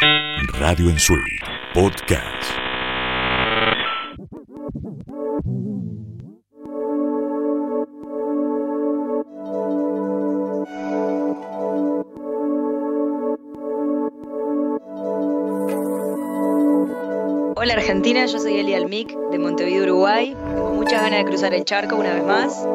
Radio en Suite, podcast. Hola Argentina, yo soy Eli Almic de Montevideo, Uruguay. Tengo muchas ganas de cruzar el charco una vez más.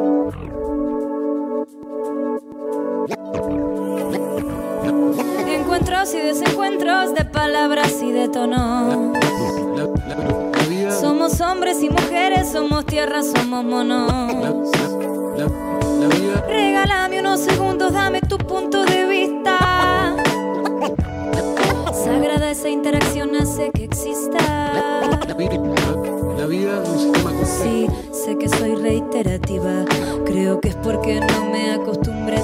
De palabras y de tono. Somos hombres y mujeres, somos tierra, somos monos. Regálame unos segundos, dame tu punto de vista. Sagrada esa interacción hace que exista. La vida es un sistema complejo. Sí, sé que soy reiterativa. Creo que es porque no me acostumbré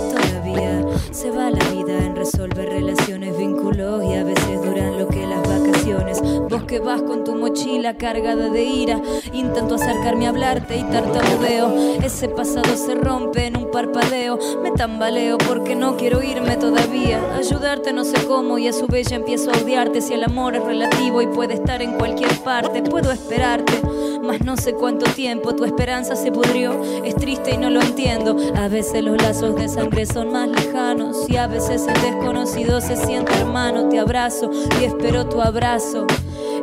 Se va la vida en resolver relaciones, vínculos y a veces duran lo que las vacaciones. Vos que vas con tu mochila cargada de ira, intento acercarme a hablarte y tartamudeo. Ese pasado se rompe en un parpadeo. Me tambaleo porque no quiero irme todavía. Ayudarte no sé cómo y a su vez ya empiezo a odiarte. Si el amor es relativo y puede estar en cualquier parte, puedo esperarte. Mas no sé cuánto tiempo tu esperanza se pudrió. Es triste y no lo entiendo. A veces los lazos de sangre son más lejanos y a veces el desconocido se siente hermano. Te abrazo y espero tu abrazo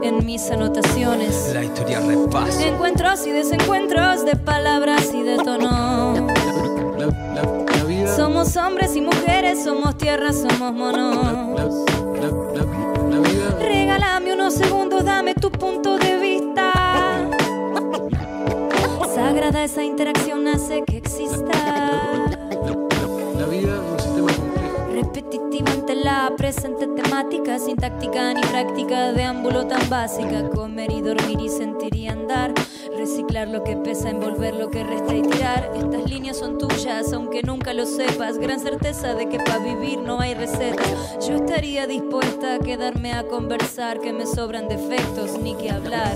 en mis anotaciones. La historia repasa. Encuentros y desencuentros de palabras y de tono. La, la- la vida. Somos hombres y mujeres, somos tierra, somos monos. Regálame unos segundos, dame tu punto de Sagrada esa interacción hace que exista. La, vida es un sistema complejo. Repetitiva ante la presente temática, sin táctica ni práctica, de ámbulo tan básica. Comer y dormir y sentir y andar. Reciclar lo que pesa, envolver lo que resta y tirar. Estas líneas son tuyas, aunque nunca lo sepas. Gran certeza de que para vivir no hay receta. Yo estaría dispuesta a quedarme a conversar, que me sobran defectos ni que hablar.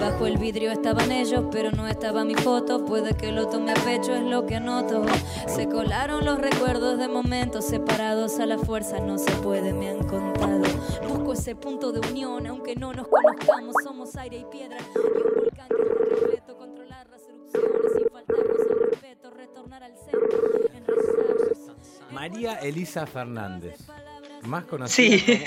Bajo el vidrio estaban ellos, pero no estaba mi foto. Puede que lo tome a pecho, es lo que noto. Se colaron los recuerdos de momentos separados a la fuerza, no se puede, me han contado. Busco ese punto de unión, aunque no nos conozcamos, somos aire y piedra. Y un volcán que está repleto, controlar las erupciones sin faltarnos al respeto, retornar al centro, enraizar. María Elisa Fernández. Más Sí. conocida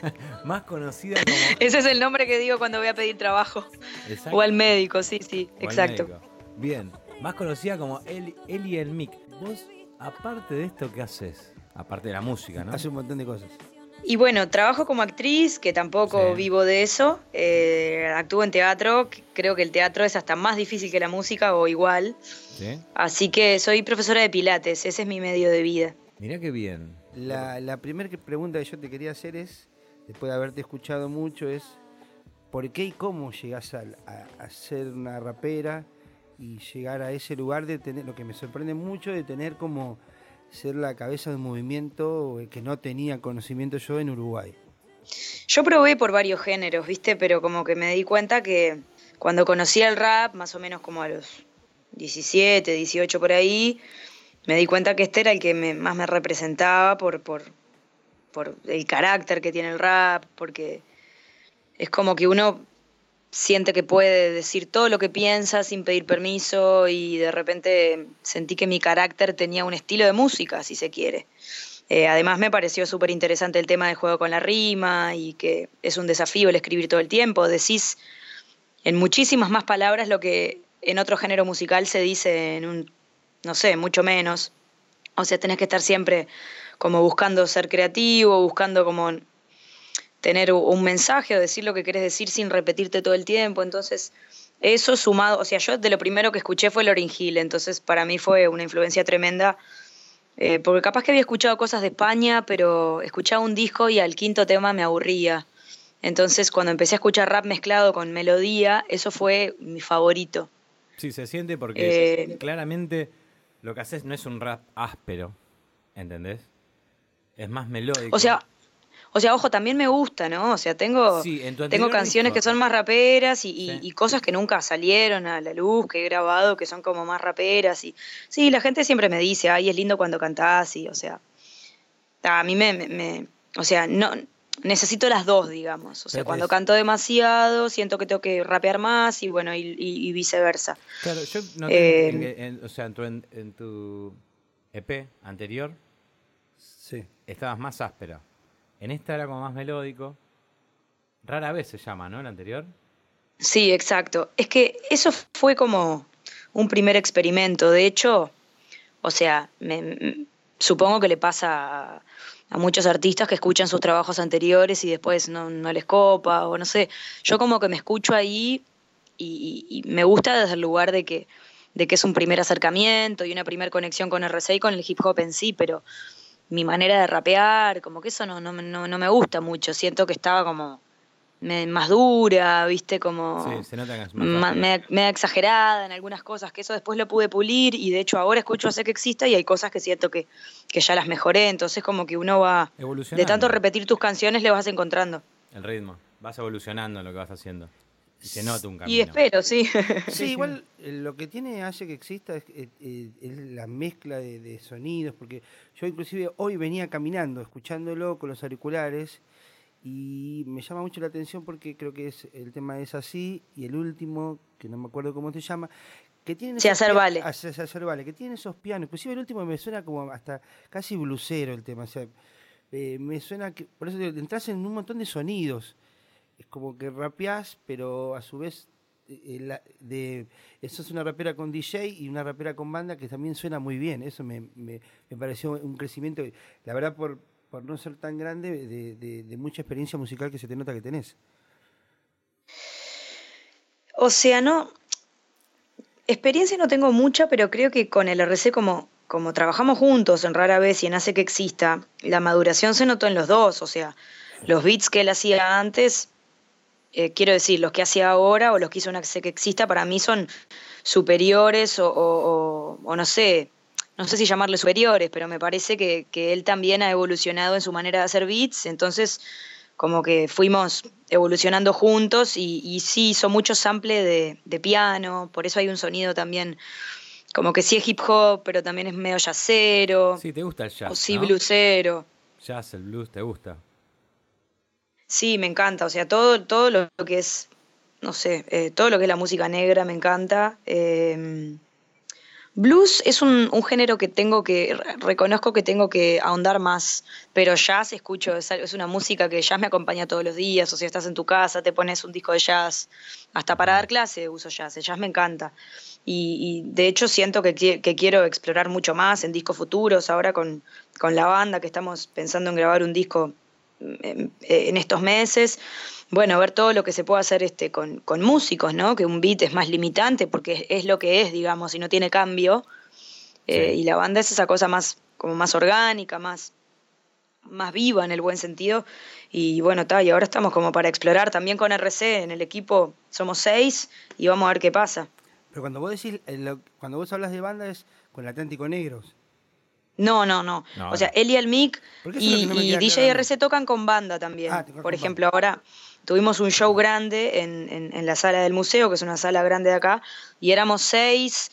como. más conocida como. Ese es el nombre que digo cuando voy a pedir trabajo. Exacto, O al médico, sí, sí, o exacto. Bien. Más conocida como Eli, Eli el Mic. Vos, aparte de esto, ¿qué haces? Aparte de la música, ¿no? Hace un montón de cosas. Y bueno, trabajo como actriz, que tampoco Sí. vivo de eso. Eh, actúo en teatro, creo que el teatro es hasta más difícil que la música o igual. ¿Sí? Así que soy profesora de pilates, ese es mi medio de vida. Mirá qué bien. La, la primera que- pregunta que yo te quería hacer es, después de haberte escuchado mucho, es ¿por qué y cómo llegás a, a- a ser una rapera y llegar a ese lugar de tener, lo que me sorprende mucho, de tener como ser la cabeza de un movimiento que no tenía conocimiento yo en Uruguay? Yo probé por varios géneros, ¿viste? Pero como que me di cuenta que cuando conocí el rap, más o menos como a los 17, 18 por ahí, me di cuenta que este era el que más me representaba por, por, por el carácter que tiene el rap, porque es como que uno siente que puede decir todo lo que piensa sin pedir permiso y de repente sentí que mi carácter tenía un estilo de música, si se quiere. Eh, además me pareció súper interesante el tema del juego con la rima y que es un desafío el escribir todo el tiempo. Decís en muchísimas más palabras lo que en otro género musical se dice en un, no sé, mucho menos. O sea, tenés que estar siempre como buscando ser creativo, buscando como tener un mensaje o decir lo que querés decir sin repetirte todo el tiempo. Entonces, eso sumado, o sea, yo de lo primero que escuché fue Lauryn Hill, entonces para mí fue una influencia tremenda, eh, porque capaz que había escuchado cosas de España, pero escuchaba un disco y al quinto tema me aburría. Entonces, cuando empecé a escuchar rap mezclado con melodía, eso fue mi favorito. Sí, se siente porque Eh, claramente lo que haces no es un rap áspero, ¿entendés? Es más melódico. O sea, o sea, ojo, también me gusta, ¿no? O sea, tengo, Sí, tengo canciones disco. que son más raperas y, y- Sí. y cosas que nunca salieron a la luz, que he grabado, que son como más raperas. Y sí, la gente siempre me dice, ay, es lindo cuando cantás, y, o sea, a mí me, me- me- o sea, no, necesito las dos, digamos. O sea, Pero cuando canto demasiado, siento que tengo que rapear más y bueno, y, y- y viceversa. Claro, yo noté Eh, en o sea, en tu, en, en tu EP anterior Sí. estabas más áspera. En esta era como más melódico. Rara vez se llama, ¿no? El anterior. Sí, exacto. Es que eso fue como un primer experimento. De hecho, o sea, me- supongo que le pasa a, muchos artistas que escuchan sus trabajos anteriores y después no, les copa o no sé. Yo como que me escucho ahí y, me gusta desde el lugar de que, de que es un primer acercamiento y una primera conexión con RC y con el hip hop en sí, pero mi manera de rapear, como que eso no, no, me- no, no me gusta mucho. Siento que estaba como me- más dura, viste, como Sí, se nota que es más ma- áspera. media, media exagerada en algunas cosas, que eso después lo pude pulir y de hecho ahora escucho Sé que exista y hay cosas que siento que, que ya las mejoré, entonces como que uno va, de tanto repetir tus canciones le vas encontrando. El ritmo. Vas evolucionando en lo que vas haciendo. Y se nota un camino. Y espero, sí. Sí, igual eh, lo que tiene hace que exista es, eh, eh, es la mezcla de, de sonidos, porque yo inclusive hoy venía caminando, escuchándolo con los auriculares, y me llama mucho la atención porque creo que es el tema es así, y el último, que no me acuerdo cómo se llama, que tiene Se hacer vale. Se hacer vale, que tiene esos pianos, inclusive el último me suena como hasta casi blusero el tema, o sea, eh, me suena que, por eso digo, entras en un montón de sonidos, es como que rapeás, pero a su vez eh, la- de eso es una rapera con DJ y una rapera con banda que también suena muy bien. Eso me, me, pareció un crecimiento, la verdad, por, por no ser tan grande, de, de- de mucha experiencia musical que se te nota que tenés. O sea, no. Experiencia no tengo mucha, pero creo que con el RC, como, como trabajamos juntos en rara vez y en Hace que exista, la maduración se notó en los dos. O sea, los beats que él hacía antes, eh, quiero decir, los que hacía ahora o los que hizo Hace que exista, para mí son superiores o, o- o- o no sé. No sé si llamarle superiores, pero me parece que, que él también ha evolucionado en su manera de hacer beats. Entonces, como que fuimos evolucionando juntos y, y sí hizo mucho sample de, de piano, por eso hay un sonido también como que sí es hip hop, pero también es medio jazzero, Sí, te gusta el jazz. o sí ¿no? bluesero. Jazz, el blues, te gusta. Sí, me encanta, o sea, todo, todo lo que es, no sé, eh, todo lo que es la música negra me encanta. Eh, blues es un, género que tengo que, re- reconozco que tengo que ahondar más, pero jazz escucho, es, es una música que jazz me acompaña todos los días, o sea, estás en tu casa, te pones un disco de jazz, hasta para dar clase uso jazz, jazz me encanta. Y, de hecho siento que, que quiero explorar mucho más en discos futuros, ahora con, con la banda que estamos pensando en grabar un disco en, en estos meses. Bueno, ver todo lo que se puede hacer este, con, con músicos, ¿no? Que un beat es más limitante porque es, es lo que es, digamos, y no tiene cambio. Eh, Sí. Y la banda es esa cosa más, como más orgánica, más, más viva en el buen sentido. Y bueno, está, y ahora estamos como para explorar también con RC en el equipo. Somos seis y vamos a ver qué pasa. Pero cuando vos decís, eh, cuando vos hablas de banda es con el Atlántico Negros. No, no, no. No, o sea, él y el Mic Porque eso es lo y, no y DJ claro. RC tocan con banda también. Ah, Por ejemplo, ahora tuvimos un show grande en, en- en la sala del museo, que es una sala grande de acá, y éramos seis,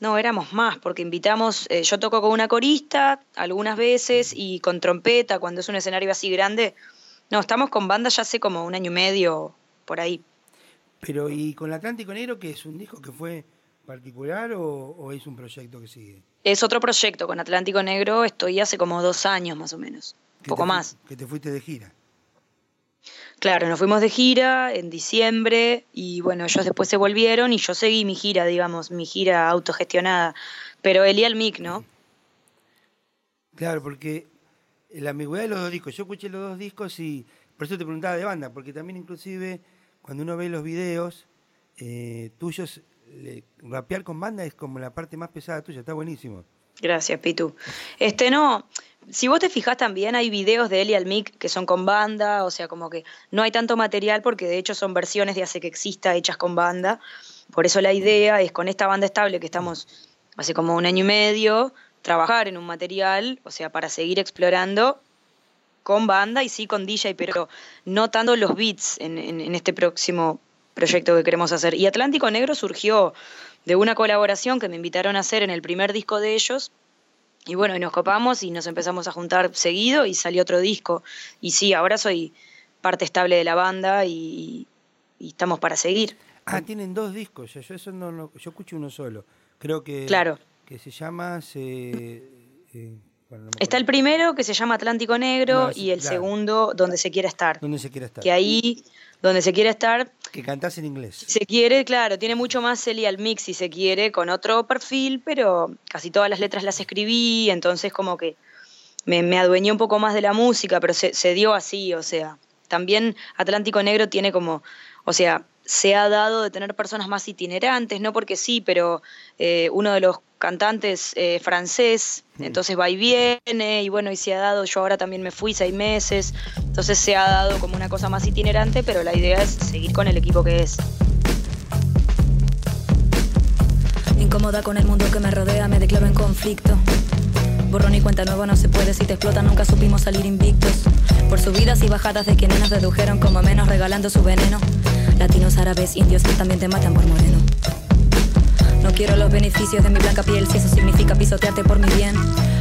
no, éramos más, porque invitamos, eh, yo toco con una corista algunas veces y con trompeta cuando es un escenario así grande. No, estamos con banda ya hace como un año y medio por ahí. Pero, ¿y con el Atlántico Negro, que es un disco que fue particular o, o es un proyecto que sigue? Es otro proyecto con Atlántico Negro, estoy hace como dos años más o menos, un poco te más. Que te fuiste de gira. Claro, nos fuimos de gira en diciembre y bueno, ellos después se volvieron y yo seguí mi gira, digamos, mi gira autogestionada. Pero él y el mic, ¿no? Claro, porque la ambigüedad de los dos discos. Yo escuché los dos discos y por eso te preguntaba de banda, porque también inclusive cuando uno ve los videos eh, tuyos, rapear con banda es como la parte más pesada tuya, está buenísimo. Gracias, Pitu. Este no, si vos te fijás también hay videos de él y el mic que son con banda, o sea, como que no hay tanto material porque de hecho son versiones de Hace que exista hechas con banda. Por eso la idea es con esta banda estable que estamos hace como un año y medio, trabajar en un material, o sea, para seguir explorando con banda y sí con DJ, pero no tanto los beats en este próximo proyecto que queremos hacer. Y Atlántico Negro surgió de una colaboración que me invitaron a hacer en el primer disco de ellos. Y bueno, y nos copamos y nos empezamos a juntar seguido y salió otro disco. Y sí, ahora soy parte estable de la banda y, y estamos para seguir. Ah, tienen dos discos. Yo, eso no, lo- yo escucho uno solo. Creo que. Claro. Que se llama. se- eh, bueno, no Está el primero que se llama Atlántico Negro No, y el claro. segundo Donde se quiera estar. Donde se quiera estar. Que ahí, donde se quiera estar, Que cantás en inglés. se quiere, claro, tiene mucho más Celia mix si se quiere, con otro perfil, pero casi todas las letras las escribí, entonces como que me, me adueñé un poco más de la música, pero se, se dio así, o sea, también Atlántico Negro tiene como, o sea, se ha dado de tener personas más itinerantes, no porque sí, pero eh, uno de los cantantes eh, francés, entonces va y viene, y bueno, y se ha dado, yo ahora también me fui seis meses, entonces se ha dado como una cosa más itinerante, pero la idea es seguir con el equipo que es. Incómoda con el mundo que me rodea, me declaro en conflicto. Borrón y cuenta nueva no se puede, si te explotan nunca supimos salir invictos. Por subidas y bajadas de quienes nos redujeron como menos regalando su veneno. Latinos, árabes, indios también te matan por moreno. No quiero los beneficios de mi blanca piel si eso significa pisotearte por mi bien.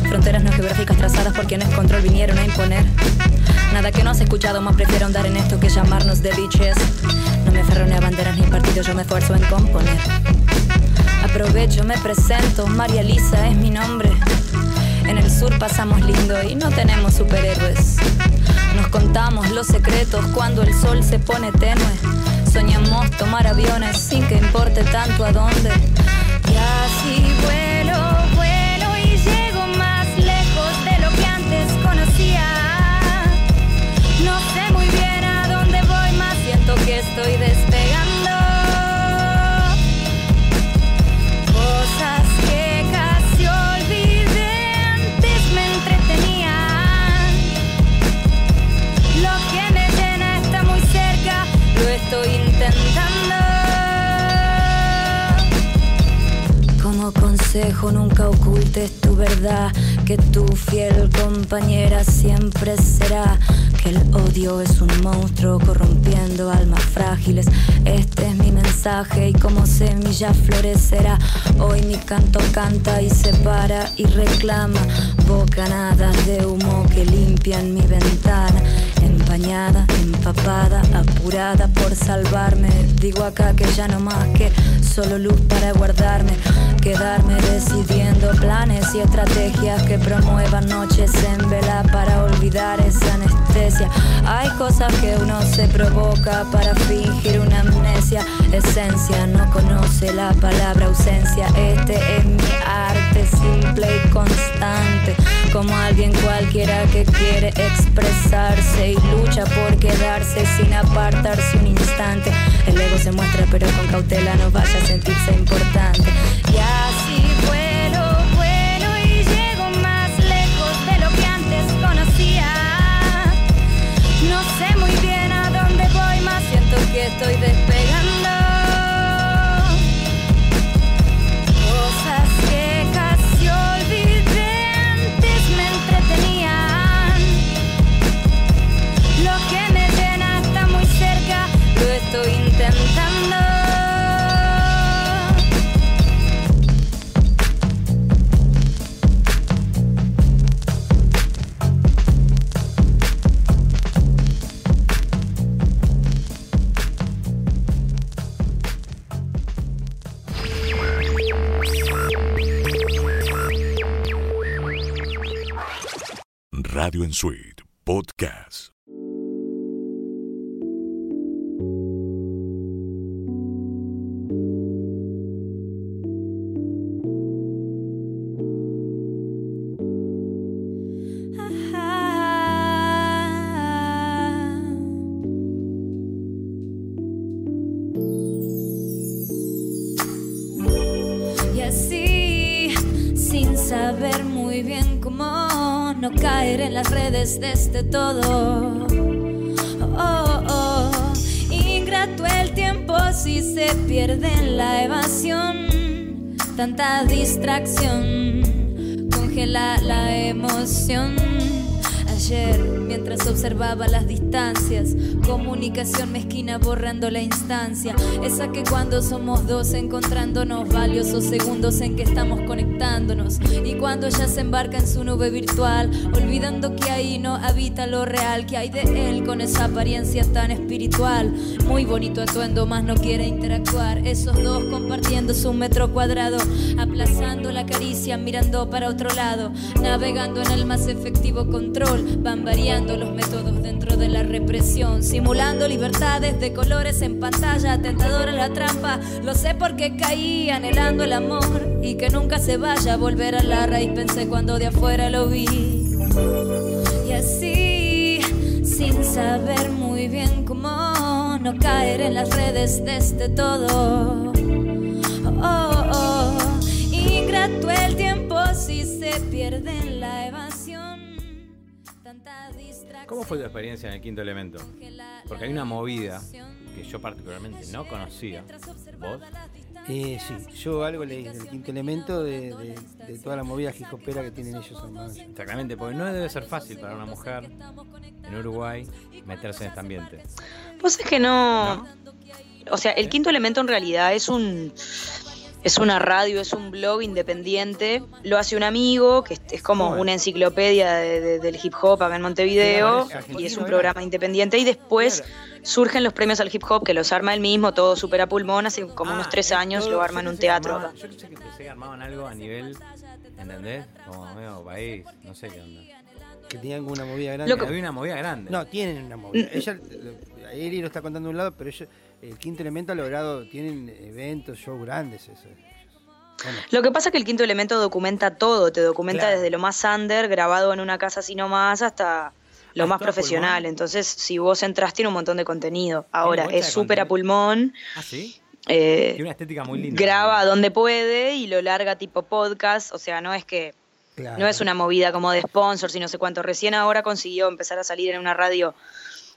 Fronteras no geográficas trazadas por quienes control vinieron a imponer. Nada que no has escuchado, más prefiero andar en esto que llamarnos de bitches. No me aferro ni a banderas ni partidos, yo me esfuerzo en componer. Aprovecho, me presento, María Elisa es mi nombre. En el sur pasamos lindo y no tenemos superhéroes. Nos contamos los secretos cuando el sol se pone tenue. Soñamos tomar aviones sin que importe tanto a dónde. Vuelo, nunca ocultes tu verdad, que tu fiel compañera siempre será, que el odio es un monstruo corrompiendo almas frágiles. Este es mi mensaje y como semilla florecerá. Hoy mi canto canta y separa y reclama bocanadas de humo que limpian mi ventana. Empapada, apurada por salvarme. Digo acá que ya no más que solo luz para guardarme. Quedarme decidiendo planes y estrategias que promuevan noches en vela para olvidar esa anestesia. Hay cosas que uno se provoca para fingir una amnesia. Esencia no conoce la palabra ausencia. Este es mi arte simple y constante. Como alguien cualquiera que quiere expresarse y lucha por quedarse sin apartarse un instante. El ego se muestra, pero con cautela no vaya a sentirse importante. Y así vuelo, en las redes de este todo. Oh, oh, ingrato el tiempo si se pierde en la evasión. Tanta distracción congela la emoción. Ayer, mientras observaba las distancias. Comunicación mezquina borrando la instancia. Esa que cuando somos dos encontrándonos valiosos segundos en que estamos conectándonos. Y cuando ella se embarca en su nube virtual, olvidando que ahí no habita lo real, que hay de él con esa apariencia tan espiritual. Muy bonito atuendo, más no quiere interactuar. Esos dos compartiendo su metro cuadrado, aplazando la caricia, mirando para otro lado, navegando en el más efectivo control. Van variando los métodos dentro de la represión, simulando libertades de colores en pantalla, tentadora la trampa. Lo sé porque caí anhelando el amor y que nunca se vaya a volver a la raíz. Pensé cuando de afuera lo vi. Y así, sin saber muy bien cómo no caer en las redes de este todo. Oh, oh, ingrato el tiempo si se pierde en la evasión. ¿Cómo fue tu experiencia en el quinto elemento? Porque hay una movida que yo particularmente no conocía. ¿Vos? Eh, sí, yo algo leí del quinto elemento de, de- de toda la movida hijopera que tienen ellos hermanos. Exactamente, porque no debe ser fácil para una mujer en Uruguay meterse en este ambiente. Vos es que no. O sea, el quinto elemento en realidad es un. Es una radio, es un blog independiente. Lo hace un amigo, que es, como una enciclopedia de- de- del hip hop acá en Montevideo. Y es un programa independiente. Y después surgen los premios al hip hop, que los arma él mismo, todo súper a pulmón. Hace como unos Ah, tres es años lo yo arma en un teatro acá. Yo pensé que que armaban algo a nivel, ¿entendés? Como medio país, no sé qué onda. Que tenían una movida grande. Había una movida grande. No, tienen una movida. Ella, Eli lo está contando de un lado, pero ella, el quinto elemento ha logrado, tienen eventos, shows grandes. Eso. Bueno, Lo que pasa es que el quinto elemento documenta todo, te documenta Claro. desde lo más under, grabado en una casa así nomás, hasta lo más profesional. pulmón. Entonces, si vos entras, tiene un montón de contenido. Ahora, es súper a pulmón, ¿Ah, sí? eh, Tiene una estética muy linda. graba donde puede y lo larga tipo podcast. O sea, no es que claro. no es una movida como de sponsors y no sé cuánto. Recién ahora consiguió empezar a salir en una radio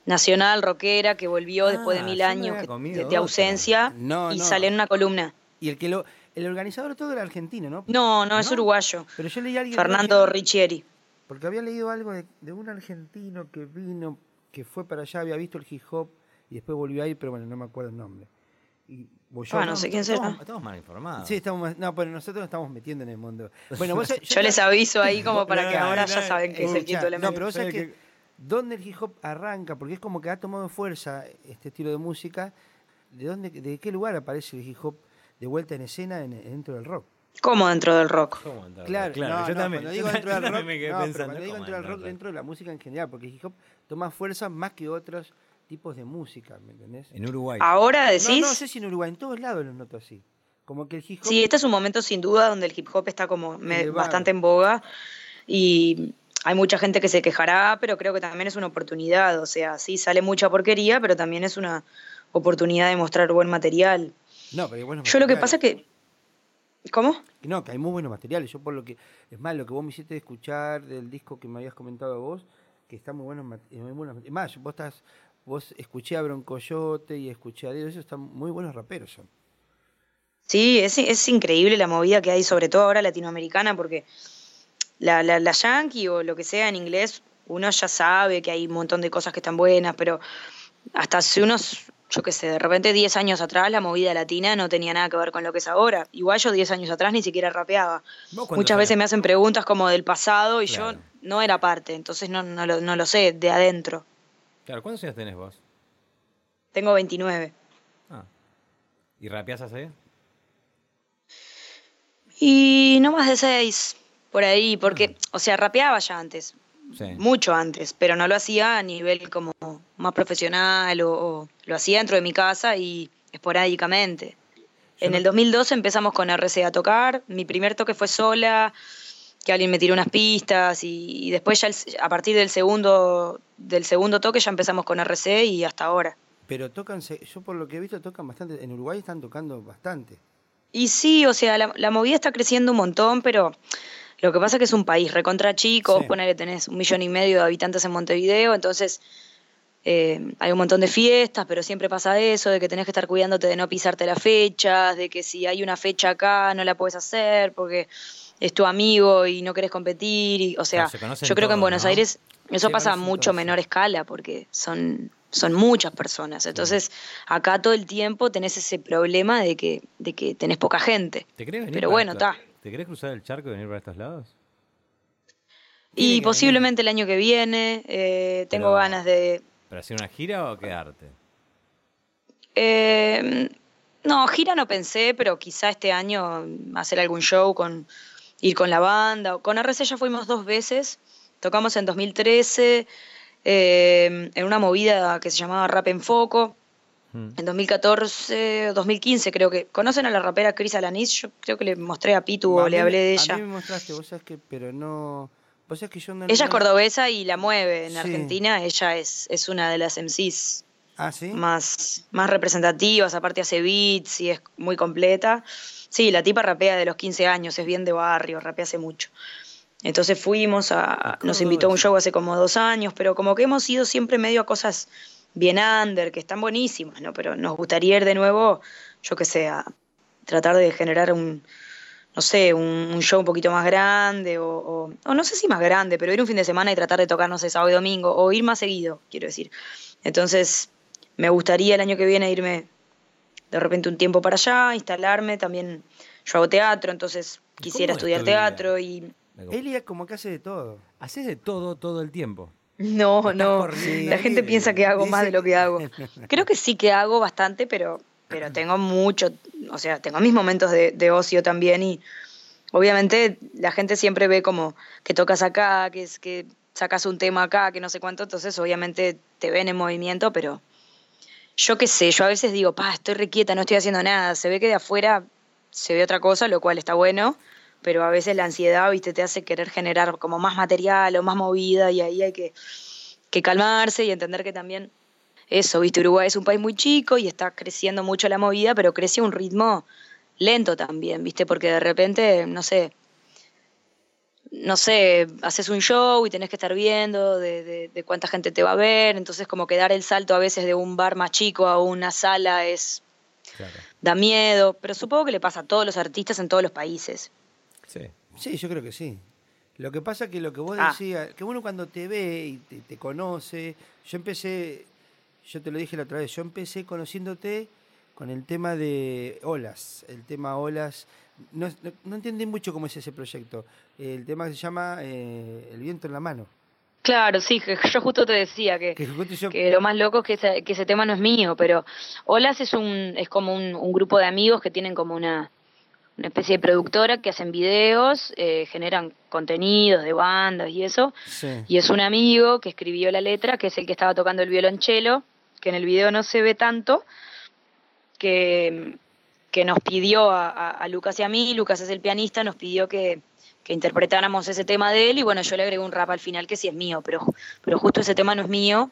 nacional, rockera, que volvió Ah, después de mil años de, ausencia No, y no. sale en una columna. Y el que lo, el organizador todo era argentino, ¿no? No, no, es uruguayo. Pero yo leí a alguien. Fernando que- Riccieri. Porque había leído algo de, de un argentino que vino, que fue para allá, había visto el hip hop y después volvió a ir, pero bueno, no me acuerdo el nombre. Y, Ah, no sé quién será. Estamos, estamos mal informados. Sí, estamos, no, pero nosotros nos estamos metiendo en el mundo. Bueno, vos, Yo les aviso ahí como para No, que no, ahora no, ya saben que es el quinto elemento. No, pero vos sabés Sabés que, ¿dónde el hip hop arranca? Porque es como que ha tomado fuerza este estilo de música. ¿De dónde, de qué lugar aparece el hip hop de vuelta en escena en, dentro del rock? ¿Cómo dentro del rock? ¿Cómo entrar? Claro, claro no, yo no, también. cuando digo dentro del rock, me quedé no, pero pensando, cuando digo ¿cómo dentro del rock, dentro de la música en general, porque el hip hop toma fuerza más que otros tipos de música, ¿me entendés? En Uruguay. Ahora No, decís. no sé si en Uruguay, en todos lados los noto así. Como que el hip hop... Sí, este es un momento sin duda donde el hip hop está como me- bastante en boga y hay mucha gente que se quejará, pero creo que también es una oportunidad. O sea, sí, sale mucha porquería, pero también es una oportunidad de mostrar buen material. No, pero hay buenos Yo lo que pasa es que. ¿Cómo? No, que hay muy buenos materiales. Yo por lo que... Es más, lo que vos me hiciste escuchar del disco que me habías comentado vos, que está muy bueno. mat- muy más, vos estás... Vos escuché a Broncoyote y escuché a Dios, esos están muy buenos raperos son. Sí, es, es increíble la movida que hay, sobre todo ahora latinoamericana, porque la, la, la yankee o lo que sea en inglés, uno ya sabe que hay un montón de cosas que están buenas, pero hasta hace unos, yo qué sé, de repente 10 años atrás la movida latina no tenía nada que ver con lo que es ahora. Igual yo 10 años atrás ni siquiera rapeaba. ¿Vos cuántos Muchas veces me hacen preguntas como del pasado y Claro. yo no era parte, entonces no, no, lo, no lo sé de adentro. Claro, ¿cuántos años tenés vos? Tengo 29. Ah. ¿Y rapeás hace? Y no más de 6, por ahí, porque, o sea, rapeaba ya antes, Sí. mucho antes, pero no lo hacía a nivel como más profesional o, o lo hacía dentro de mi casa y esporádicamente. En el 2012 empezamos con RC a tocar, mi primer toque fue sola, que alguien me tiró unas pistas y, y después ya el- a partir del segundo, del segundo toque ya empezamos con RC y hasta ahora. Pero tocan, yo por lo que he visto tocan bastante, en Uruguay están tocando bastante. Y sí, o sea, la, la movida está creciendo un montón, pero lo que pasa es que es un país recontra chico, Sí. ponele que tenés un millón y medio de habitantes en Montevideo, entonces eh, hay un montón de fiestas, pero siempre pasa eso, de que tenés que estar cuidándote de no pisarte las fechas, de que si hay una fecha acá no la puedes hacer, porque es tu amigo y no querés competir. Y, o sea, se yo creo que en Buenos ¿no? Aires eso Se pasa a mucho todos, menor escala porque son, son muchas personas. Entonces, acá todo el tiempo tenés ese problema de que, de que tenés poca gente. ¿Te Pero bueno, está. ¿Te querés cruzar el charco y venir para estos lados? Y posiblemente el año que viene eh, tengo Pero- ganas de... ¿Para hacer una gira o quedarte? eh, no, gira no pensé, pero quizá este año hacer algún show con ir con la banda. o- Con RC ya fuimos dos veces, tocamos en 2013 eh, en una movida que se llamaba Rap en Foco. Mm. En 2014 o 2015 creo que... ¿Conocen a la rapera Chris Alanis? Yo creo que le mostré a Pitu A o le hablé de A ella. mí me mostraste, vos sabés que, pero no. Vos sabés que yo no. Ella es cordobesa y la mueve en Sí. Argentina. Ella es, es una de las MCs Ah, sí. más, más representativas, aparte hace beats y es muy completa. Sí, la tipa rapea de los 15 años, es bien de barrio, rapea hace mucho. Entonces fuimos a, nos invitó a un show hace como dos años, pero como que hemos ido siempre medio a cosas bien under, que están buenísimas, ¿no? Pero nos gustaría ir de nuevo, yo que sé, a tratar de generar un, no sé, un, un show un poquito más grande, o, o- o no sé si más grande, pero ir un fin de semana y tratar de tocar, no sé, sábado y domingo, o ir más seguido, quiero decir. Entonces, me gustaría el año que viene irme de repente un tiempo para allá, instalarme, también yo hago teatro, entonces quisiera es tu estudiar teatro y... Elia como que hace de todo. Haces de todo, todo el tiempo. No, no, corriendo. la gente piensa que hago más de lo que hago. Creo que sí que hago bastante, pero, pero tengo mucho, o sea, tengo mis momentos de, de ocio también y obviamente la gente siempre ve como que tocas acá, que, es, que sacas un tema acá, que no sé cuánto, entonces obviamente te ven en movimiento, pero yo qué sé, yo a veces digo, pa, estoy requieta, no estoy haciendo nada, se ve que de afuera se ve otra cosa, lo cual está bueno, pero a veces la ansiedad, viste, te hace querer generar como más material o más movida y ahí hay que, que calmarse y entender que también eso, viste, Uruguay es un país muy chico y está creciendo mucho la movida, pero crece a un ritmo lento también, viste, porque de repente, no sé, no sé, haces un show y tenés que estar viendo de, de- de cuánta gente te va a ver, entonces como que dar el salto a veces de un bar más chico a una sala es Claro. da miedo, pero supongo que le pasa a todos los artistas en todos los países. Sí. Sí, yo creo que sí. Lo que pasa que lo que vos Ah. decías, que uno cuando te ve y te, te conoce, yo empecé, yo te lo dije la otra vez, yo empecé conociéndote con el tema de olas, el tema olas. No, no, no entendí mucho cómo es ese proyecto. El tema se llama eh, El viento en la mano. Claro, sí, yo justo te decía que, Que justo yo- que lo más loco es que ese, que ese tema no es mío, pero Olas es un es como un, un grupo de amigos que tienen como una, una especie de productora que hacen videos, eh, generan contenidos de bandas y eso, Sí. y es un amigo que escribió la letra, que es el que estaba tocando el violonchelo, que en el video no se ve tanto, que, que nos pidió a, a- a Lucas y a mí, Lucas es el pianista, nos pidió que, que interpretáramos ese tema de él. Y bueno, yo le agregué un rap al final que sí es mío, pero, pero justo ese tema no es mío,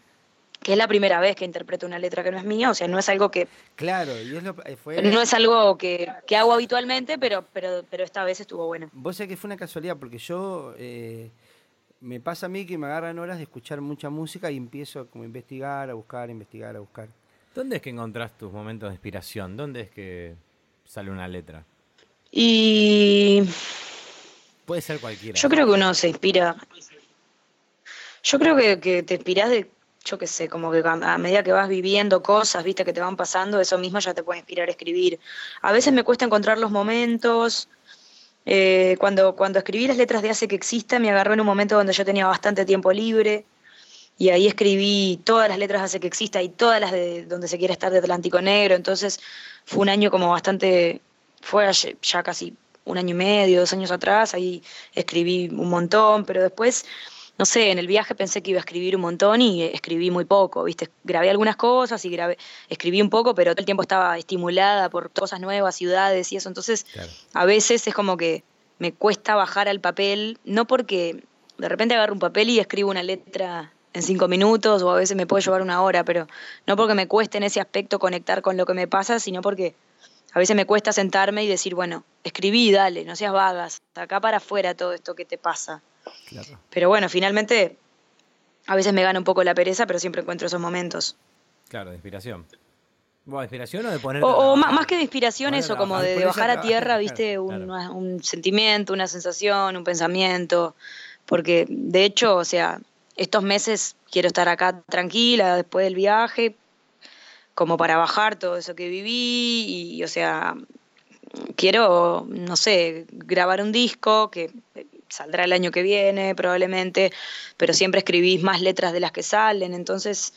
que es la primera vez que interpreto una letra que no es mía, o sea, no es algo que Claro, y es lo, fue, no es algo que, que hago habitualmente, pero, pero, pero esta vez estuvo bueno. Vos sabés que fue una casualidad, porque yo eh, me pasa a mí que me agarran horas de escuchar mucha música y empiezo como a investigar, a buscar, a investigar, a buscar. ¿Dónde es que encontrás tus momentos de inspiración? ¿Dónde es que sale una letra? Y Puede ser cualquiera. Yo creo que uno se inspira. Yo creo que, que te inspirás de, yo qué sé, como que a medida que vas viviendo cosas, viste, que te van pasando, eso mismo ya te puede inspirar a escribir. A veces me cuesta encontrar los momentos. Eh, cuando, cuando escribí las letras de Hace que exista, me agarró en un momento donde yo tenía bastante tiempo libre. Y ahí escribí todas las letras de Hace que exista y todas las de donde se quiere estar de Atlántico Negro. Entonces fue un año como bastante, fue ya casi un año y medio, dos años atrás, ahí escribí un montón, pero después, no sé, en el viaje pensé que iba a escribir un montón y escribí muy poco, ¿viste? Grabé algunas cosas y grabé, escribí un poco, pero todo el tiempo estaba estimulada por cosas nuevas, ciudades y eso, entonces Claro. a veces es como que me cuesta bajar al papel, no porque de repente agarro un papel y escribo una letra en cinco minutos o a veces me puede llevar una hora, pero no porque me cueste en ese aspecto conectar con lo que me pasa, sino porque a veces me cuesta sentarme y decir, bueno, escribí, dale, no seas vagas, acá para afuera todo esto que te pasa. Claro. Pero bueno, finalmente a veces me gana un poco la pereza, pero siempre encuentro esos momentos. Claro, de inspiración. Bueno, ¿Inspiración o de poner O, o más, más que de inspiración, Bueno, eso, como de, bajar a tierra, viste, claro. un, un sentimiento, una sensación, un pensamiento. Porque, de hecho, o sea, estos meses quiero estar acá tranquila después del viaje, como para bajar todo eso que viví y, o sea, quiero, no sé, grabar un disco que saldrá el año que viene probablemente, pero siempre escribís más letras de las que salen, entonces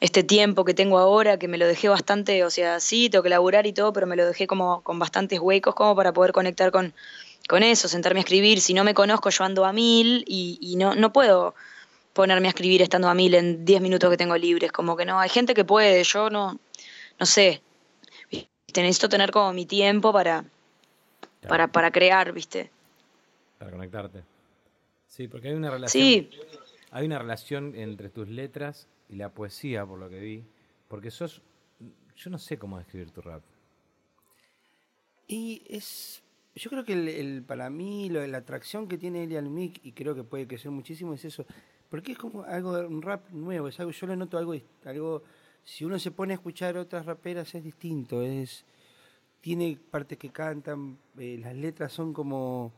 este tiempo que tengo ahora, que me lo dejé bastante, o sea, sí, tengo que laburar y todo, pero me lo dejé como con bastantes huecos como para poder conectar con, con eso, sentarme a escribir. Si no me conozco, yo ando a mil y, y no, no puedo ponerme a escribir estando a mil en 10 minutos que tengo libres. Como que no, hay gente que puede, yo no, no sé. ¿Viste? Necesito tener como mi tiempo para, Claro, para, para crear, ¿viste? Para conectarte. Sí, porque hay una relación. Sí, Hay una relación entre tus letras y la poesía, por lo que vi. Porque sos. Yo no sé cómo describir tu rap. Y es. Yo creo que el, el- para mí lo de la atracción que tiene Elian Mick, y creo que puede crecer muchísimo, es eso. Porque es como algo, un rap nuevo, es algo, yo le noto algo, algo. Si uno se pone a escuchar otras raperas es distinto, es. Tiene partes que cantan, eh, las letras son como.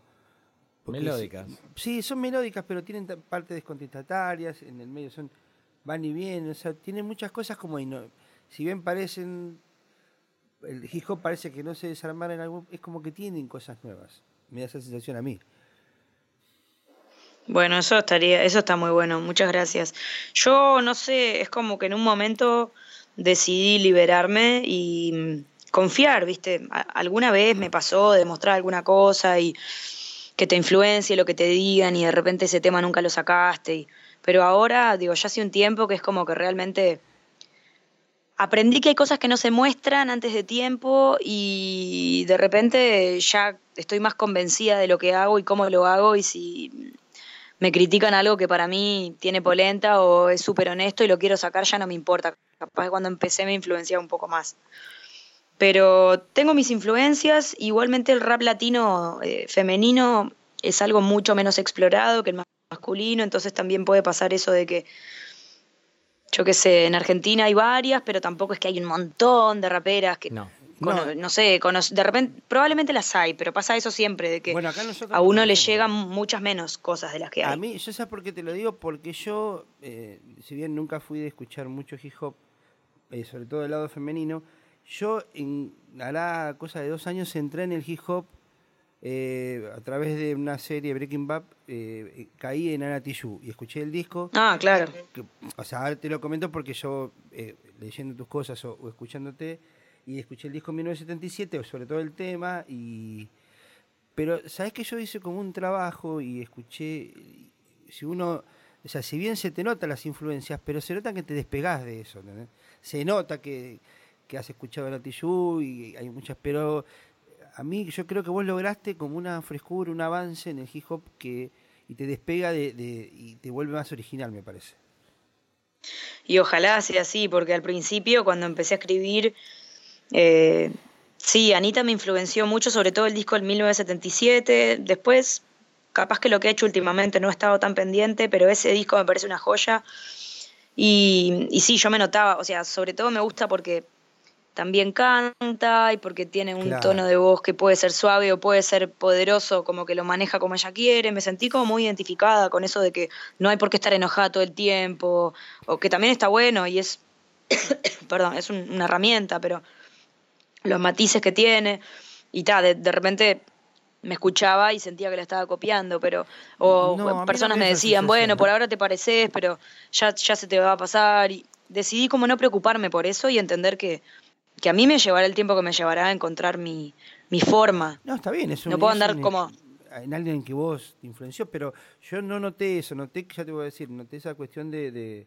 Porque es- Melódicas. sí, son melódicas, pero tienen partes descontestatarias, en el medio son. van y vienen, o sea, tienen muchas cosas como. si bien parecen el hip hop parece que no se desarmara en algún es como que tienen cosas nuevas me da esa sensación a mí Bueno, eso estaría, eso está muy bueno, muchas gracias. Yo no sé, es como que en un momento decidí liberarme y mm, confiar, ¿viste? Alguna vez me pasó de mostrar alguna cosa y que te influencie lo que te digan y de repente ese tema nunca lo sacaste. y- pero ahora, digo, ya hace un tiempo que es como que realmente aprendí que hay cosas que no se muestran antes de tiempo y de repente ya estoy más convencida de lo que hago y cómo lo hago y si me critican algo que para mí tiene polenta o es súper honesto y lo quiero sacar, ya no me importa. Capaz cuando empecé me influenciaba un poco más. Pero tengo mis influencias, igualmente el rap latino eh, femenino es algo mucho menos explorado que el masculino, entonces también puede pasar eso de que, yo qué sé, en Argentina hay varias, pero tampoco es que hay un montón de raperas que, No. cono- No. no, sé, de repente, probablemente las hay, pero pasa eso siempre, de que Bueno, acá a uno no le llegan muchas menos cosas de las que hay. a mí yo sabes por qué te lo digo porque yo eh, si bien nunca fui de escuchar mucho hip hop eh, sobre todo del lado femenino yo en hará cosa de dos años entré en el hip hop eh, a través de una serie Breaking Bad eh, caí en Ana Tijoux y escuché el disco Ah, claro. que- o sea, ahora te lo comento porque yo, eh, leyendo tus cosas o, o escuchándote, y escuché el disco en 1977, o sobre todo el tema, y... Pero, ¿sabes que yo hice como un trabajo y escuché, si uno, o sea, si bien se te notan las influencias, pero se nota que te despegás de eso. Se nota que, que has escuchado a Tijoux y hay muchas, pero a mí yo creo que vos lograste como una frescura, un avance en el hip hop que y te despega de, y te vuelve más original, me parece. Y ojalá sea así, porque al principio, cuando empecé a escribir, eh, sí, Anita me influenció mucho, sobre todo el disco del 1977. Después, capaz que lo que he hecho últimamente no he estado tan pendiente, pero ese disco me parece una joya. Y sí, yo me notaba, o sea, sobre todo me gusta porque también canta y porque tiene un Claro. tono de voz que puede ser suave o puede ser poderoso, como que lo maneja como ella quiere. Me sentí como muy identificada con eso de que no hay por qué estar enojada todo el tiempo, o que también está bueno y es, perdón, es un- una herramienta, pero los matices que tiene y tal, de, de repente me escuchaba y sentía que la estaba copiando, pero o No, no personas me decían, bueno, por ahora te pareces, pero ya, ya se te va a pasar y decidí como no preocuparme por eso y entender que, que a mí me llevará el tiempo que me llevará a encontrar mi, mi forma. No, está bien, es un, No puedo andar como- En alguien que vos te influenció, pero yo no noté eso, noté, ya te voy a decir, noté esa cuestión de, de,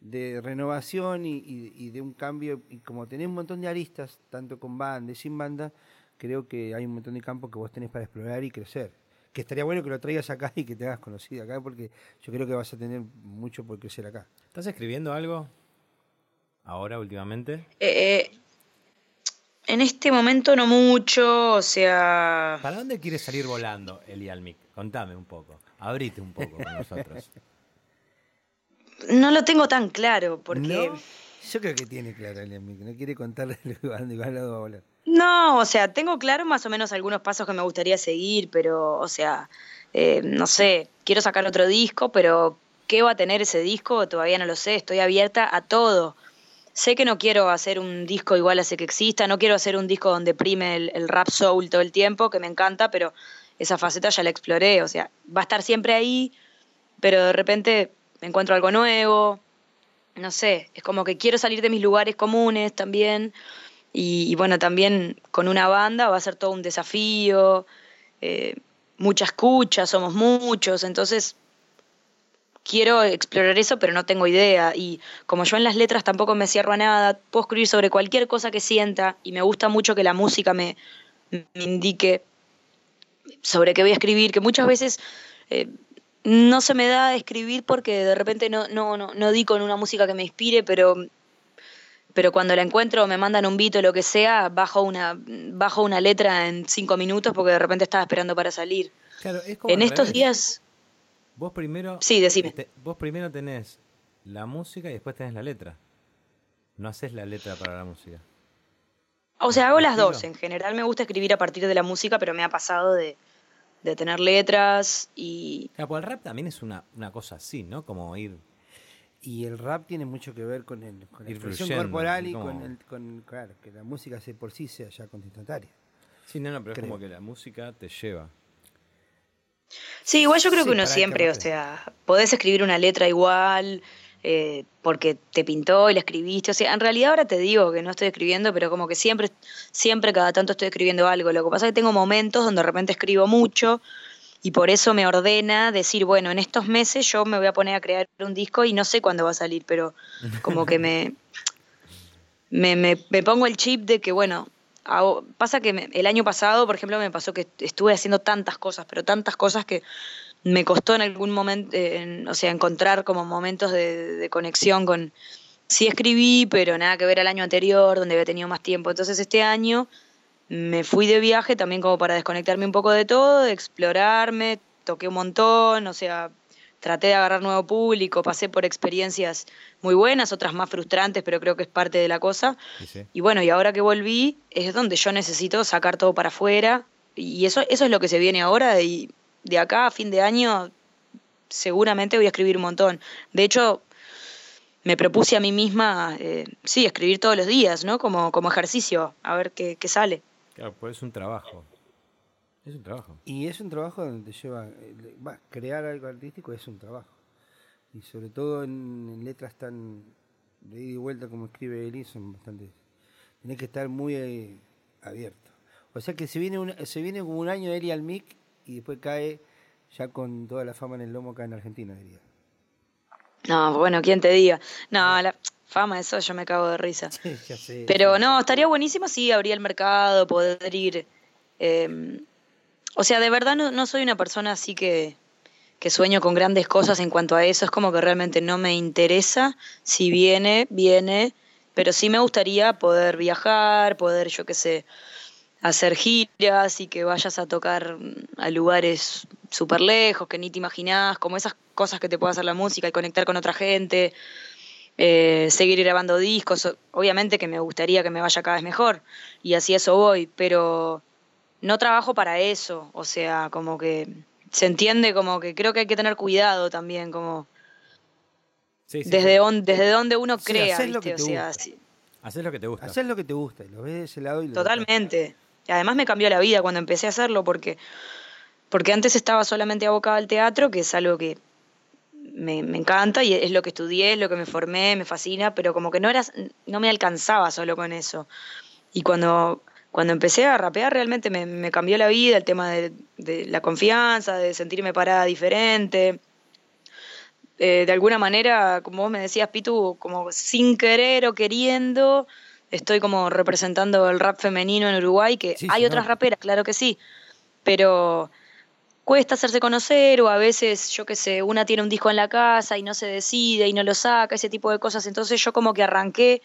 de renovación y, y- y de un cambio, y como tenés un montón de aristas, tanto con banda y sin banda, creo que hay un montón de campo que vos tenés para explorar y crecer. Que estaría bueno que lo traigas acá y que te hagas conocido acá, porque yo creo que vas a tener mucho por crecer acá. ¿Estás escribiendo algo? Ahora, últimamente. Eh, eh, en este momento no mucho, o sea... ¿Para dónde quieres salir volando, Eli Almic? Contame un poco. Abrite un poco con nosotros. No lo tengo tan claro, porque... ¿No? Yo creo que tiene claro Elian Mick, no quiere contarle de cuál lado va a volar. No, o sea, tengo claro más o menos algunos pasos que me gustaría seguir, pero, o sea, eh, no sé, quiero sacar otro disco, pero ¿qué va a tener ese disco? Todavía no lo sé, estoy abierta a todo. Sé que no quiero hacer un disco igual a ese que exista, no quiero hacer un disco donde prime el, rap soul todo el tiempo, que me encanta, pero esa faceta ya la exploré, o sea, va a estar siempre ahí, pero de repente encuentro algo nuevo, no sé, es como que quiero salir de mis lugares comunes también, y, y bueno, también con una banda va a ser todo un desafío, eh, mucha escucha, somos muchos, entonces quiero explorar eso, pero no tengo idea. Y como yo en las letras tampoco me cierro a nada, puedo escribir sobre cualquier cosa que sienta y me gusta mucho que la música me, me indique sobre qué voy a escribir, que muchas veces eh, no se me da escribir porque de repente no, no, no, no di con una música que me inspire, pero, pero cuando la encuentro me mandan un beat o lo que sea, bajo una, bajo una letra en cinco minutos porque de repente estaba esperando para salir. Claro, es como En estos revés. días, Vos primero. Sí, decime. te- vos primero tenés la música y después tenés la letra. No haces la letra para la música. o sea, hago las dos. En general me gusta escribir a partir de la música, pero me ha pasado de, de tener letras y... Claro, porque el rap también es una, una cosa así, ¿no? Como ir. Y el rap tiene mucho que ver con, el, con la Ir expresión fluyendo, corporal y como- con, el, con, claro, que la música se por sí sea ya contestataria. Sí, no, no, pero Creo. es como que la música te lleva. Sí, igual yo creo Sí, que uno siempre, o sea, podés escribir una letra igual, eh, porque te pintó y la escribiste. O sea, en realidad ahora te digo que no estoy escribiendo, pero como que siempre, siempre cada tanto estoy escribiendo algo. Lo que pasa es que tengo momentos donde de repente escribo mucho y por eso me ordena decir, bueno, en estos meses yo me voy a poner a crear un disco y no sé cuándo va a salir, pero como que me, me, me, me pongo el chip de que, bueno, pasa que el año pasado, por ejemplo, me pasó que estuve haciendo tantas cosas, pero tantas cosas que me costó en algún momento, eh, o sea, encontrar como momentos de, de conexión con... Sí escribí, pero nada que ver al año anterior, donde había tenido más tiempo. Entonces este año me fui de viaje también como para desconectarme un poco de todo, de explorarme, toqué un montón, o sea, traté de agarrar nuevo público, pasé por experiencias muy buenas, otras más frustrantes, pero creo que es parte de la cosa. Sí, sí. Y bueno, y ahora que volví, es donde yo necesito sacar todo para afuera. Y eso, eso es lo que se viene ahora. Y de acá a fin de año, seguramente voy a escribir un montón. De hecho, me propuse a mí misma, eh, sí, escribir todos los días, ¿no? Como, como ejercicio, a ver qué, qué sale. Claro, pues es un trabajo. Es un trabajo. Y es un trabajo donde te lleva, le- va, crear algo artístico es un trabajo. Y sobre todo en, en letras tan de ida y vuelta como escribe Eli, son bastante... Tenés que estar muy eh, abierto. O sea que se viene, un, se viene como un año de Eli al mic y después cae ya con toda la fama en el lomo acá en Argentina, diría. No, bueno, ¿quién te diga? No, la fama, eso yo me cago de risa. ya sé. Pero no, estaría buenísimo si abría el mercado, poder ir. eh, o sea, de verdad no, soy una persona así que, que sueño con grandes cosas en cuanto a eso. Es como que realmente no me interesa. Si viene, viene. Pero sí me gustaría poder viajar, poder, yo qué sé, hacer giras y que vayas a tocar mm, a lugares súper lejos, que ni te imaginás, como esas cosas que te puede hacer la música y conectar con otra gente eh, seguir grabando discos. Obviamente que me gustaría que me vaya cada vez mejor y así eso voy, pero no trabajo para eso. O sea, como que se entiende como que creo que hay que tener cuidado también, como Sí, sí, desde, sí. on- desde donde uno Sí, crea, haces que O sea, gusta. sí, Haces lo que te gusta. Hacer lo que te gusta y lo ves de ese lado y lo totalmente. Y además me cambió la vida cuando empecé a hacerlo porque, porque antes estaba solamente abocada al teatro, que es algo que me, me encanta y es lo que estudié, es lo que me formé, me fascina, pero como que no, era, no me alcanzaba solo con eso. Y cuando, cuando empecé a rapear realmente me, me cambió la vida, el tema de, de la confianza, de sentirme parada diferente. Eh, de alguna manera, como vos me decías, Pitu, como sin querer o queriendo, estoy como representando el rap femenino en Uruguay, que Sí, hay otras raperas, claro que sí, pero cuesta hacerse conocer o a veces, yo qué sé, una tiene un disco en la casa y no se decide y no lo saca, ese tipo de cosas. Entonces yo como que arranqué,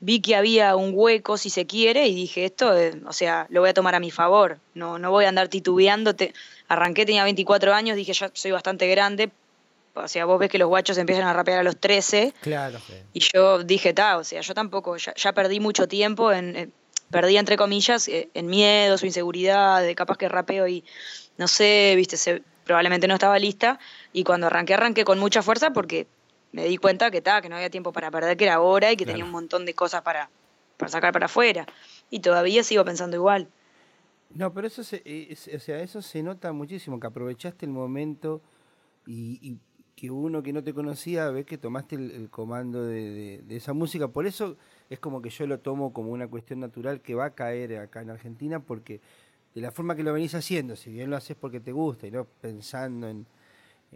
vi que había un hueco, si se quiere, y dije, esto, eh, o sea, lo voy a tomar a mi favor, no, no voy a andar titubeando. Te- arranqué, tenía 24 años, dije, ya soy bastante grande O sea, vos ves que los guachos empiezan a rapear a los 13 Claro. y yo dije, ta, o sea, yo tampoco, ya, ya perdí mucho tiempo en, en- perdí entre comillas, eh, en miedos o inseguridad, de capaz que rapeo y no sé, viste, se- probablemente no estaba lista. Y cuando arranqué, arranqué con mucha fuerza porque me di cuenta que ta, que no había tiempo para perder, que era ahora y que tenía un montón de cosas para, para sacar para afuera. Y todavía sigo pensando igual. No, pero eso se, es- o sea, eso se nota muchísimo, que aprovechaste el momento y, y que uno que no te conocía ve que tomaste el, el comando de, de- de esa música. Por eso es como que yo lo tomo como una cuestión natural que va a caer acá en Argentina, porque de la forma que lo venís haciendo, si bien lo haces porque te gusta y no pensando en,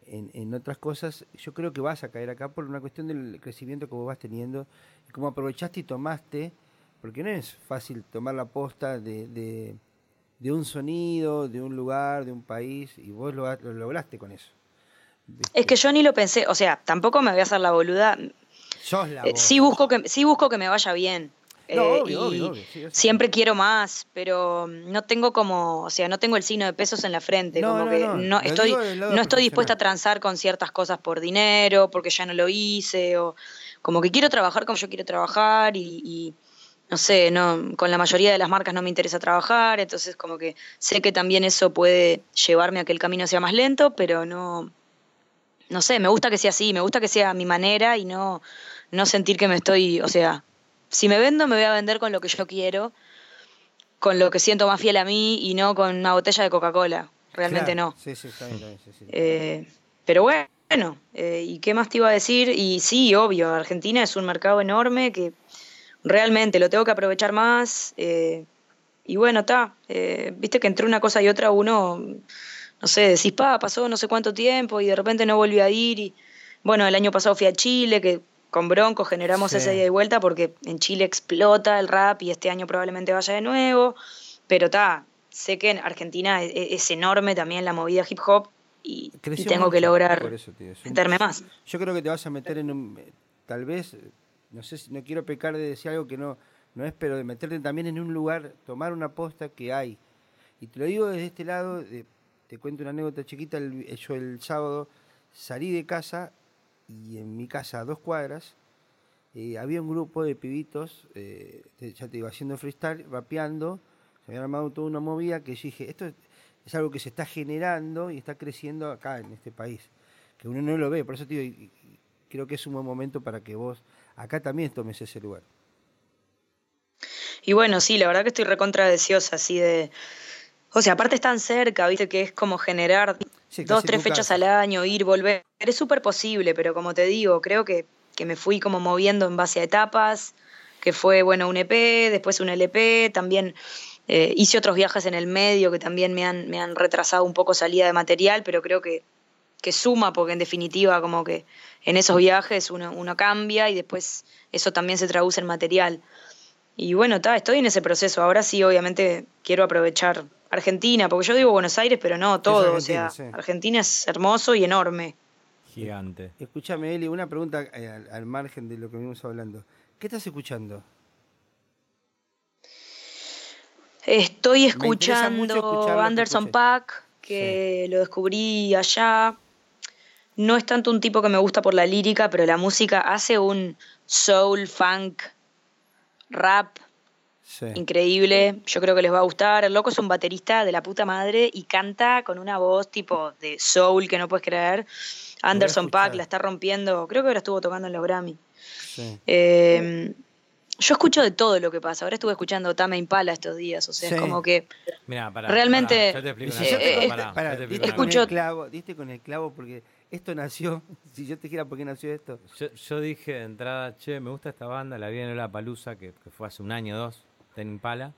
en, en otras cosas, yo creo que vas a caer acá por una cuestión del crecimiento que vos vas teniendo y cómo aprovechaste y tomaste, porque no es fácil tomar la posta de, de, de un sonido, de un lugar, de un país, y vos lo, lo lograste con eso. Es que yo ni lo pensé, o sea, tampoco me voy a hacer la boluda. Sos la Eh, sí busco que sí busco que me vaya bien. No, Eh, obvio, obvio, sí, siempre quiero más, pero no tengo como, o sea, no tengo el signo de pesos en la frente, No, como no, que no, estoy no estoy dispuesta a transar con ciertas cosas por dinero, porque ya no lo hice o como que quiero trabajar como yo quiero trabajar y, y no sé, no con la mayoría de las marcas no me interesa trabajar, entonces como que sé que también eso puede llevarme a que el camino sea más lento, pero no no sé, me gusta que sea así, me gusta que sea a mi manera y no, no sentir que me estoy, o sea, si me vendo, me voy a vender con lo que yo quiero, con lo que siento más fiel a mí y no con una botella de Coca-Cola. Realmente Claro, no. Sí, sí, está bien, está bien, sí, sí. Eh, pero bueno, eh, ¿y qué más te iba a decir? Y sí, obvio, Argentina es un mercado enorme que realmente lo tengo que aprovechar más. eh, y bueno, está. Viste que entre una cosa y otra uno, no sé, decís, pa, pasó no sé cuánto tiempo y de repente no volví a ir. Y bueno, el año pasado fui a Chile, que con Bronco generamos Sí. esa ida y vuelta porque en Chile explota el rap y este año probablemente vaya de nuevo. Pero está, sé que en Argentina es, es enorme también la movida hip hop y, tengo que lograr eso, tío, es un- meterme más. Yo creo que te vas a meter en un. Tal vez, no sé si no quiero pecar de decir algo que no, no es, pero de meterte también en un lugar, tomar una posta que hay. Y te lo digo desde este lado, de- te cuento una anécdota chiquita. el- yo el sábado salí de casa y en mi casa, a dos cuadras, eh, había un grupo de pibitos, eh, ya te iba haciendo freestyle, rapeando. Se habían armado toda una movida que yo dije, esto es, es algo que se está generando y está creciendo acá en este país que uno no lo ve, por eso digo, y- y creo que es un buen momento para que vos acá también tomes ese lugar. Y bueno, sí, la verdad que estoy recontra deseosa, así de... O sea, aparte están cerca, viste, que es como generar Sí, dos, tres fechas al año, ir, volver. Es súper posible, pero como te digo, creo que, que me fui como moviendo en base a etapas, que fue, bueno, un EP, después un LP, también eh, hice otros viajes en el medio que también me han, me han retrasado un poco salida de material, pero creo que, que suma, porque en definitiva como que en esos viajes uno, uno cambia y después eso también se traduce en material. Y bueno, ta, estoy en ese proceso. Ahora sí, obviamente, quiero aprovechar Argentina, porque yo digo Buenos Aires, pero no todo. Argentina, o sea, sí. Argentina es hermoso y enorme. Gigante. Escúchame, Eli, una pregunta eh, al, al margen de lo que venimos hablando. ¿Qué estás escuchando? Estoy escuchando Anderson. Pack, que lo descubrí allá. No es tanto un tipo que me gusta por la lírica, pero la música hace un soul, funk, rap Sí. increíble. Yo creo que les va a gustar. El loco es un baterista de la puta madre y canta con una voz tipo de soul que no puedes creer. Anderson. Pack la está rompiendo. Creo que ahora estuvo tocando en los Grammy. sí. Eh, yo escucho de todo lo que pasa. Ahora estuve escuchando Tame Impala estos días. O sea, Sí. es como que Mira, pará. Realmente- Escucho- el clavo, diste con el clavo porque esto nació, si yo te dijera por qué nació esto. Yo, yo dije de entrada, che, me gusta esta banda, la vi en la Palusa, que, que fue hace un año o dos, Ten Impala.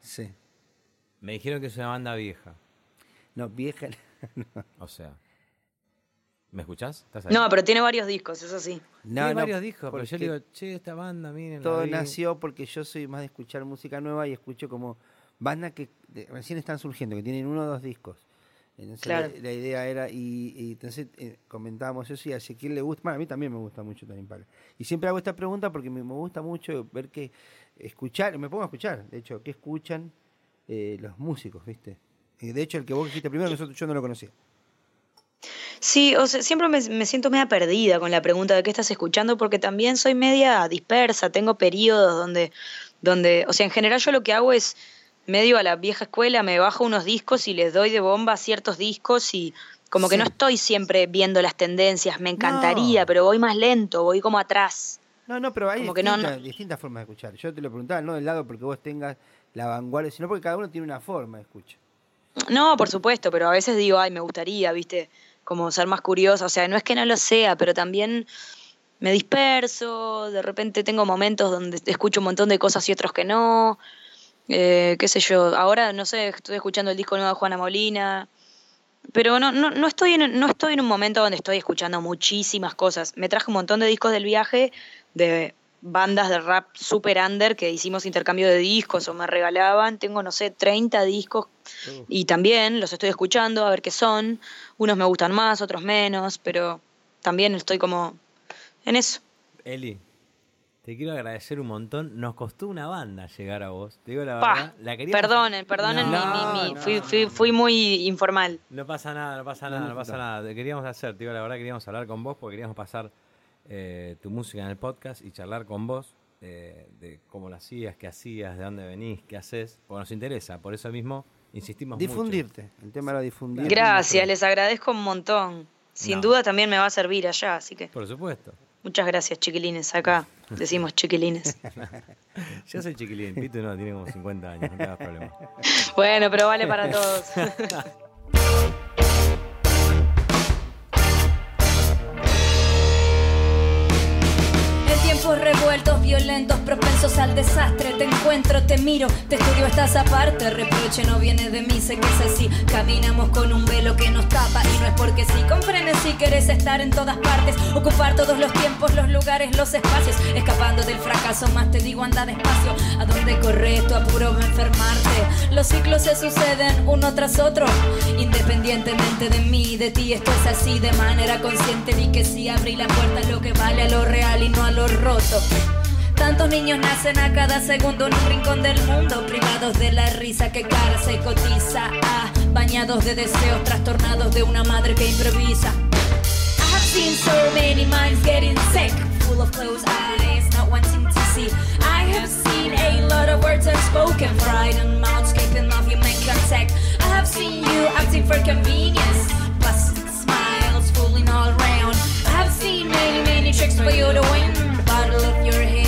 Sí. Me dijeron que es una banda vieja. No, vieja. O sea. ¿Me escuchás? ¿Estás ahí? No, pero tiene varios discos, eso sí. No, Tiene no, varios discos, pero yo digo, che, esta banda, miren. todo vi". nació porque yo soy más de escuchar música nueva y escucho como bandas que recién están surgiendo, que tienen uno o dos discos. Entonces, Claro. la, la idea era, y, y entonces eh, comentábamos eso y a Ezequiel le gusta, bueno, a mí también me gusta mucho Impala. Y siempre hago esta pregunta porque me, me gusta mucho ver que, escuchar, me pongo a escuchar, de hecho, qué escuchan eh, los músicos, ¿viste? Y de hecho, el que vos dijiste primero, nosotros, yo no lo conocía. Sí, o sea, siempre me, me siento media perdida con la pregunta de qué estás escuchando, porque también soy media dispersa, tengo periodos donde, donde, o sea, en general yo lo que hago es medio a la vieja escuela, me bajo unos discos y les doy de bomba ciertos discos y como que no estoy siempre viendo las tendencias, me encantaría, No. pero voy más lento, voy como atrás. No, no, pero hay Como que no, distintas, no. distintas formas de escuchar. Yo te lo preguntaba, no del lado porque vos tengas la vanguardia, sino porque cada uno tiene una forma de escuchar. No, por supuesto, pero a veces digo, ay, me gustaría, viste, como ser más curiosa. O sea, no es que no lo sea, pero también me disperso, de repente tengo momentos donde escucho un montón de cosas y otros que no. Eh, qué sé yo, ahora no sé, estoy escuchando el disco nuevo de Juana Molina. Pero no, no, no, estoy en, no estoy en un momento donde estoy escuchando muchísimas cosas. Me traje un montón de discos del viaje de bandas de rap super under que hicimos intercambio de discos o me regalaban. Tengo, no sé, 30 discos y también los estoy escuchando a ver qué son. Unos me gustan más, otros menos, pero también estoy como en eso. Eli, te quiero agradecer un montón. Nos costó una banda llegar a vos. Te digo la Pa, verdad. La queríamos- perdonen, perdonen, mi- No, mi- mi- no, fui, no. fui, fui muy informal. No pasa nada, no pasa nada, no pasa nada. Te queríamos hacer, te digo la verdad, queríamos hablar con vos porque queríamos pasar eh, tu música en el podcast y charlar con vos eh, de cómo lo hacías, qué hacías, de dónde venís, qué haces, porque nos interesa. Por eso mismo insistimos mucho. Difundirte. El tema era difundir. Gracias, les agradezco un montón. Sin No. duda también me va a servir allá, así que Por supuesto. muchas gracias, chiquilines. Acá decimos chiquilines. Yo soy chiquilín, Pito no, tiene como 50 años, no te hagas problema. Bueno, pero vale para todos. Revueltos, violentos, propensos al desastre, te encuentro, te miro, te estudio, estás aparte. Reproche no viene de mí, sé que es así. Caminamos con un velo que nos tapa y no es porque sí. Con si querés estar en todas partes, ocupar todos los tiempos, los lugares, los espacios. Escapando del fracaso, más te digo, anda despacio. ¿A dónde corres? Tu apuro va a enfermarte. Los ciclos se suceden uno tras otro, independientemente de mí y de ti. Esto es así de manera consciente. Vi que sí abrí la puerta lo que vale a lo real y no a lo roto. Tantos niños nacen a cada segundo en un rincón del mundo, privados de la risa que cara se cotiza, ah, bañados de deseos, trastornados de una madre que improvisa. I have seen so many minds getting sick, full of closed eyes, not wanting to see. I have seen a lot of words unspoken, frightened mouths keeping off human contact. I have seen you acting for convenience, busted smiles fooling all around. I have seen many, many tricks for you to win. Bottle of your head,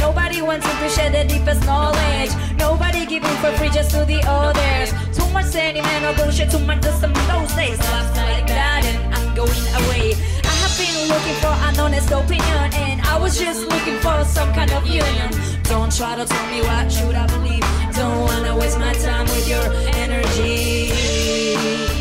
Nobody wants to share their deepest knowledge. Nobody giving for free just to the others. Too much sentimental bullshit, too much just some those days. Like that, and I'm going away. I have been looking for an honest opinion, and I was just looking for some kind of union. Don't try to tell me what should I believe. Don't wanna waste my time with your energy.